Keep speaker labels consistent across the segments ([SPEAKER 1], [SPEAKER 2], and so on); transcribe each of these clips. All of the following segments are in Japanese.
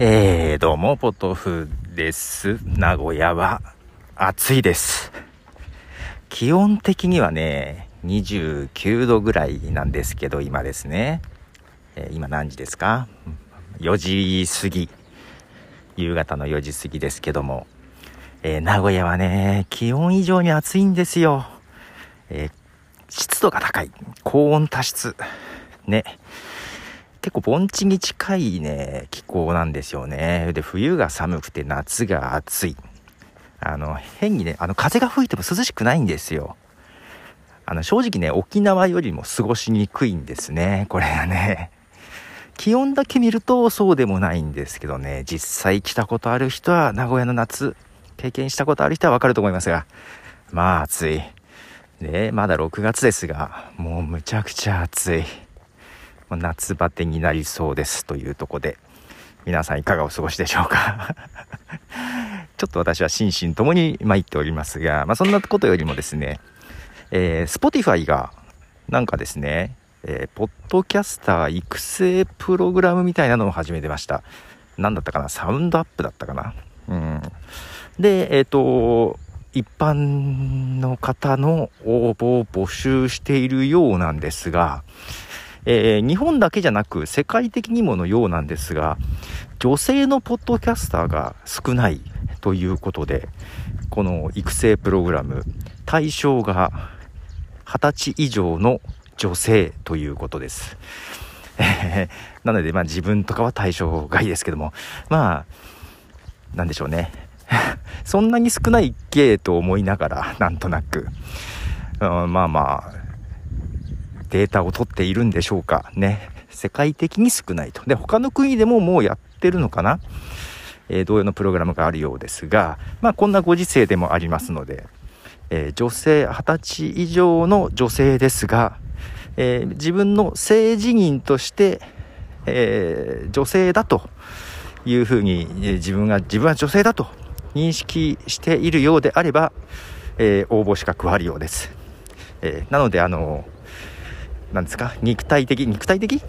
[SPEAKER 1] えー、どうも、ポトフです。名古屋は暑いです。気温的にはね、29度ぐらいなんですけど、今ですね。えー、今何時ですか ?4 時過ぎ。夕方の4時過ぎですけども、えー、名古屋はね、気温以上に暑いんですよ。えー、湿度が高い。高温多湿。ね。結構盆地に近いね、気候なんですよね。で、冬が寒くて夏が暑い。あの、変にね、あの、風が吹いても涼しくないんですよ。あの、正直ね、沖縄よりも過ごしにくいんですね。これがね。気温だけ見るとそうでもないんですけどね、実際来たことある人は、名古屋の夏、経験したことある人はわかると思いますが、まあ暑い。で、まだ6月ですが、もうむちゃくちゃ暑い。夏バテになりそうですというとこで皆さんいかがお過ごしでしょうか？ちょっと私は心身ともに参っておりますが、まあ、そんなことよりもですね、えー、Spotify がなんかですね、えー、ポッドキャスター育成プログラムみたいなのを始めてました。何だったかな？サウンドアップだったかな？うん。で、えっ、ー、と、一般の方の応募を募集しているようなんですが、えー、日本だけじゃなく世界的にものようなんですが、女性のポッドキャスターが少ないということで、この育成プログラム、対象が20歳以上の女性ということです。なので、まあ自分とかは対象外ですけども、まあ、なんでしょうね。そんなに少ないっけと思いながら、なんとなく。うん、まあまあ、データを取っているんでしょうか？ね。世界的に少ないと。で、他の国でももうやってるのかな？えー、同様のプログラムがあるようですが、まあこんなご時世でもありますので、えー、女性、20歳以上の女性ですが、えー、自分の性自認として、え、女性だというふうに、え自分が、自分は女性だと認識しているようであれば、え応募資格はあるようです。えなので、あのなんですか？肉体的？肉体的？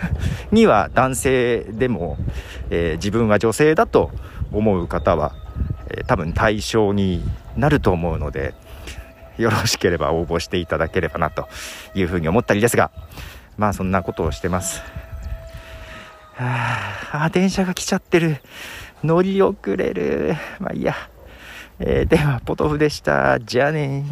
[SPEAKER 1] には男性でも、えー、自分は女性だと思う方は、えー、多分対象になると思うのでよろしければ応募していただければなというふうに思ったりですがまあそんなことをしてます。はあ電車が来ちゃってる。乗り遅れる。まあいいや、えー、ではポトフでした。じゃあね